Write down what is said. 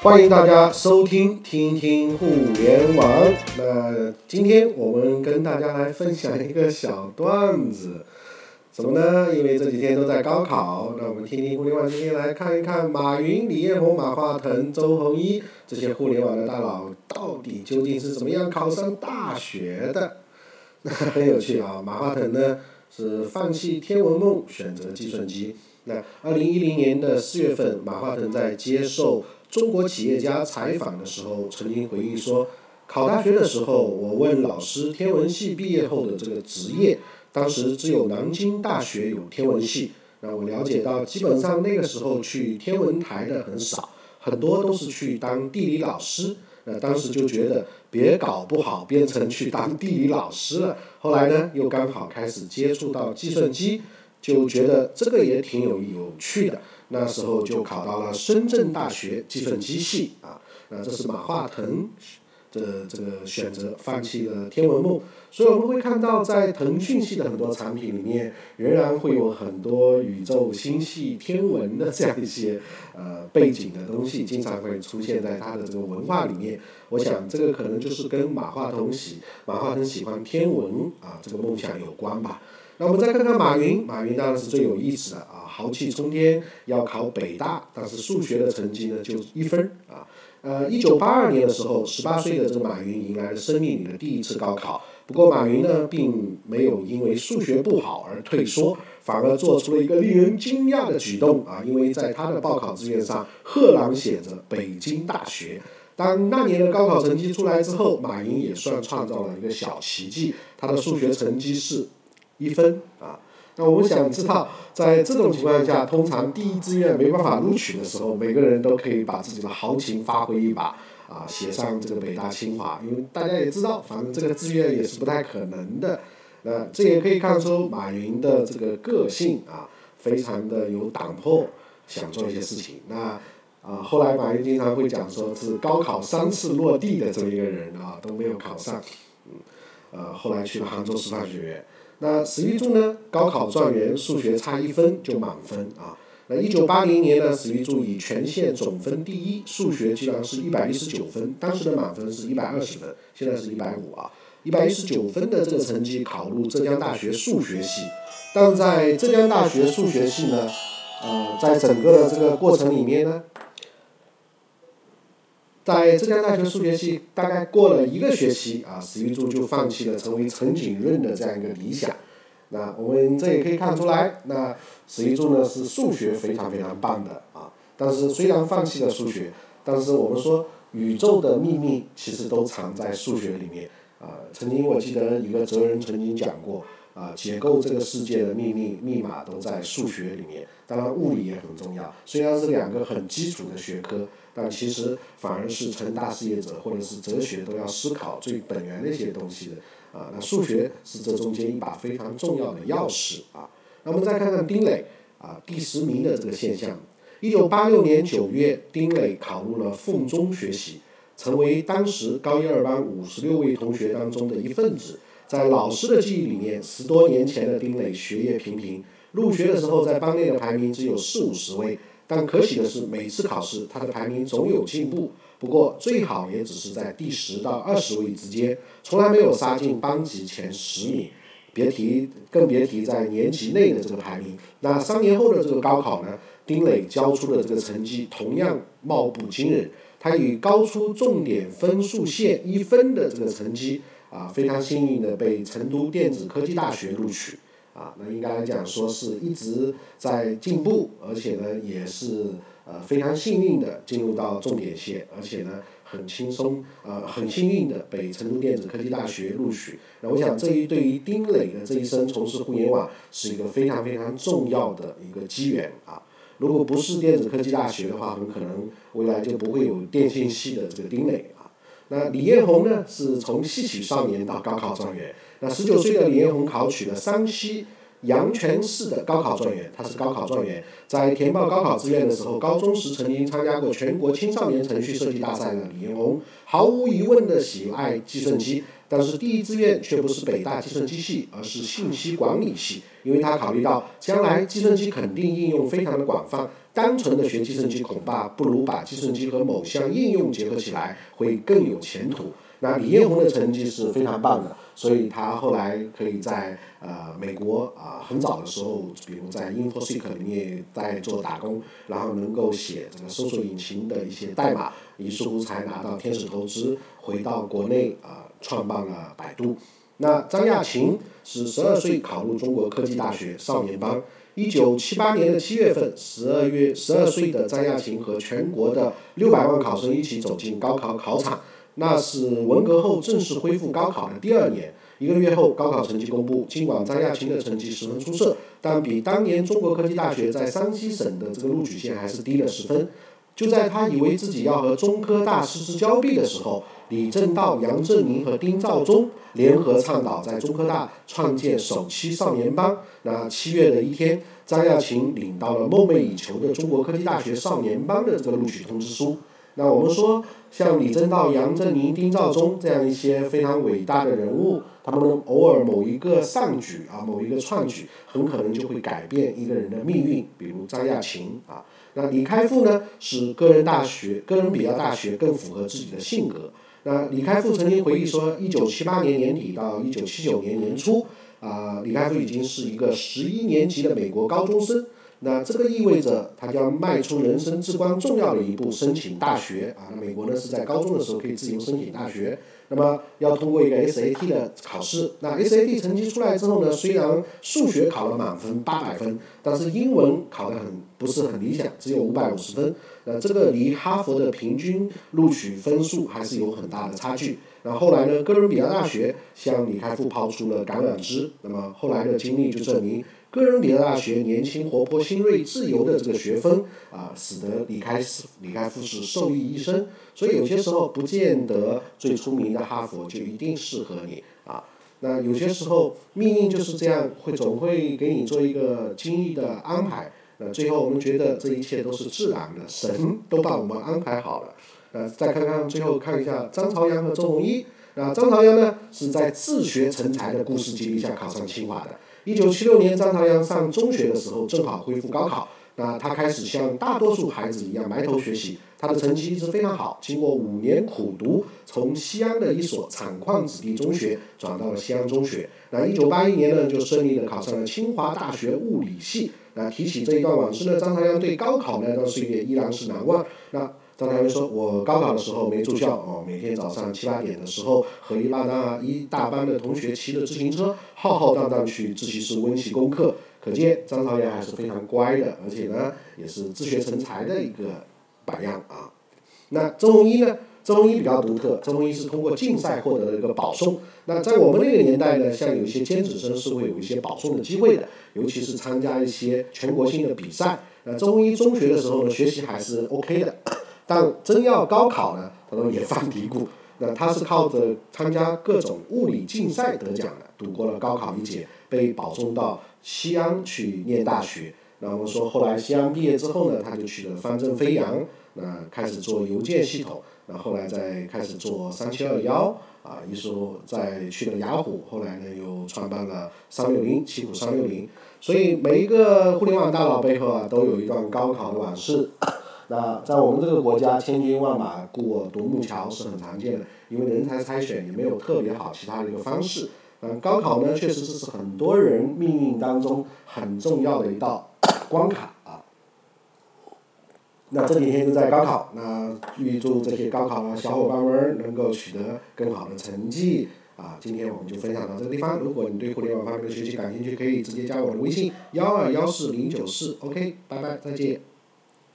欢迎大家收听听听互联网。那今天我们跟大家来分享一个小段子，怎么呢？因为这几天都在高考，那我们听听互联网今天来看一看马云、李彦宏、马化腾、周鸿祎这些互联网的大佬到底究竟是怎么样考上大学的？那很有趣啊！马化腾呢是放弃天文梦，选择计算机。那二零一零年的四月份，马化腾在接受中国企业家采访的时候，曾经回忆说，考大学的时候，我问老师天文系毕业后的这个职业，当时只有南京大学有天文系。那我了解到，基本上那个时候去天文台的很少，很多都是去当地理老师。那当时就觉得别搞不好变成去当地理老师了。后来呢，又刚好开始接触到计算机。就觉得这个也挺有有趣的，那时候就考到了深圳大学计算机系啊，那这是马化腾的这个选择，放弃了天文梦，所以我们会看到在腾讯系的很多产品里面，仍然会有很多宇宙、星系、天文的这样一些呃背景的东西，经常会出现在他的这个文化里面。我想这个可能就是跟马化腾喜马化腾喜欢天文啊这个梦想有关吧。那我们再看看马云，马云当然是最有意思的啊，豪气冲天，要考北大，但是数学的成绩呢就一分啊。呃，一九八二年的时候，十八岁的这个马云迎来了生命里的第一次高考。不过马云呢，并没有因为数学不好而退缩，反而做出了一个令人惊讶的举动啊，因为在他的报考志愿上赫然写着北京大学。当那年的高考成绩出来之后，马云也算创造了一个小奇迹，他的数学成绩是。一分啊，那我想知道，在这种情况下，通常第一志愿没办法录取的时候，每个人都可以把自己的豪情发挥一把啊，写上这个北大清华，因为大家也知道，反正这个志愿也是不太可能的。那这也可以看出马云的这个个性啊，非常的有胆魄，想做一些事情。那啊，后来马云经常会讲说，是高考三次落地的这么一个人啊，都没有考上，嗯，呃，后来去了杭州师范学院。那史玉柱呢？高考状元，数学差一分就满分啊。那一九八零年呢，史玉柱以全县总分第一，数学居然是一百一十九分，当时的满分是一百二十分，现在是一百五啊。一百一十九分的这个成绩考入浙江大学数学系，但在浙江大学数学系呢，呃，在整个的这个过程里面呢。在浙江大学数学系大概过了一个学期啊，史玉柱就放弃了成为陈景润的这样一个理想。那我们这也可以看出来，那史玉柱呢是数学非常非常棒的啊。但是虽然放弃了数学，但是我们说宇宙的秘密其实都藏在数学里面啊。曾经我记得一个哲人曾经讲过啊，解构这个世界的秘密密码都在数学里面。当然物理也很重要，虽然是两个很基础的学科。但其实反而是成大事业者或者是哲学都要思考最本源的一些东西的啊。那数学是这中间一把非常重要的钥匙啊。那我们再看看丁磊啊第十名的这个现象。一九八六年九月，丁磊考入了凤中学习，成为当时高一二班五十六位同学当中的一份子。在老师的记忆里面，十多年前的丁磊学业平平，入学的时候在班内的排名只有四五十位。但可喜的是，每次考试他的排名总有进步，不过最好也只是在第十到二十位之间，从来没有杀进班级前十名，别提更别提在年级内的这个排名。那三年后的这个高考呢，丁磊交出的这个成绩同样貌不惊人，他以高出重点分数线一分的这个成绩啊，非常幸运的被成都电子科技大学录取。啊，那应该来讲说是一直在进步，而且呢也是呃非常幸运的进入到重点线，而且呢很轻松呃很幸运的被成都电子科技大学录取。那我想这一对于丁磊的这一生从事互联网是一个非常非常重要的一个机缘啊。如果不是电子科技大学的话，很可能未来就不会有电信系的这个丁磊啊。那李彦宏呢，是从戏曲少年到高考状元。那十九岁的李彦宏考取了山西阳泉市的高考状元，他是高考状元，在填报高考志愿的时候，高中时曾经参加过全国青少年程序设计大赛的李彦宏，毫无疑问的喜爱计算机，但是第一志愿却不是北大计算机系，而是信息管理系，因为他考虑到将来计算机肯定应用非常的广泛，单纯的学计算机恐怕不如把计算机和某项应用结合起来会更有前途。那李彦宏的成绩是非常棒的，所以他后来可以在呃美国啊很早的时候，比如在 InfoSeek 里面在做打工，然后能够写这个搜索引擎的一些代码，于是乎才拿到天使投资，回到国内啊创办了百度。那张亚勤是十二岁考入中国科技大学少年班，一九七八年的七月份，十二月十二岁的张亚勤和全国的六百万考生一起走进高考考场。那是文革后正式恢复高考的第二年，一个月后高考成绩公布。尽管张亚勤的成绩十分出色，但比当年中国科技大学在山西省的这个录取线还是低了十分。就在他以为自己要和中科大失之交臂的时候，李政道、杨振宁和丁肇中联合倡导在中科大创建首期少年班。那七月的一天，张亚勤领到了梦寐以求的中国科技大学少年班的这个录取通知书。那我们说，像李政道、杨振宁、丁肇中这样一些非常伟大的人物，他们偶尔某一个上举啊，某一个创举，很可能就会改变一个人的命运。比如张亚勤啊，那李开复呢，是个人大学、哥伦比亚大学更符合自己的性格。那李开复曾经回忆说，一九七八年年底到一九七九年年初，啊，李开复已经是一个十一年级的美国高中生。那这个意味着他将迈出人生至关重要的一步，申请大学啊。那美国呢是在高中的时候可以自由申请大学，那么要通过一个 SAT 的考试。那 SAT 成绩出来之后呢，虽然数学考了满分八百分，但是英文考得很不是很理想，只有五百五十分。那这个离哈佛的平均录取分数还是有很大的差距。那后来呢，哥伦比亚大学向李开复抛出了橄榄枝。那么后来的经历就证明。哥伦比亚大学年轻、活泼、新锐、自由的这个学风啊，使得李开李开复是受益一生。所以有些时候不见得最出名的哈佛就一定适合你啊。那有些时候命运就是这样，会总会给你做一个精益的安排。那最后我们觉得这一切都是自然的，神都把我们安排好了。呃，再看看最后看一下张朝阳和周鸿祎。那张朝阳呢，是在自学成才的故事经历下考上清华的。一九七六年，张朝阳上中学的时候，正好恢复高考。那他开始像大多数孩子一样埋头学习，他的成绩一直非常好。经过五年苦读，从西安的一所产矿子弟中学转到了西安中学。那一九八一年呢，就顺利的考上了清华大学物理系。那提起这一段往事呢，张朝阳对高考那段岁月依然是难忘。那张朝阳说：“我高考的时候没住校哦，每天早上七八点的时候，和一大班一大班的同学骑着自行车，浩浩荡荡去自习室温习功课。可见张朝阳还是非常乖的，而且呢，也是自学成才的一个榜样啊。那周鸿祎呢？周鸿祎比较独特，周鸿祎是通过竞赛获得了一个保送。那在我们那个年代呢，像有一些尖子生是会有一些保送的机会的，尤其是参加一些全国性的比赛。那周鸿祎中学的时候呢，学习还是 OK 的。”但真要高考呢，他说也犯嘀咕。那他是靠着参加各种物理竞赛得奖的，度过了高考一劫，被保送到西安去念大学。那我们说后来西安毕业之后呢，他就去了方正飞扬，那开始做邮件系统。那后来再开始做三七二幺，啊，一说再去了雅虎，后来呢又创办了三六零，奇虎三六零。所以每一个互联网大佬背后啊，都有一段高考的往事。那在我们这个国家，千军万马过独木桥是很常见的，因为人才筛选也没有特别好其他的一个方式。嗯，高考呢，确实是很多人命运当中很重要的一道 关卡啊。那这几天都在高考，那预祝这些高考的小伙伴们能够取得更好的成绩啊！今天我们就分享到这个地方。如果你对互联网方面的学习感兴趣，可以直接加我的微信幺二幺四零九四，OK，拜拜，再见。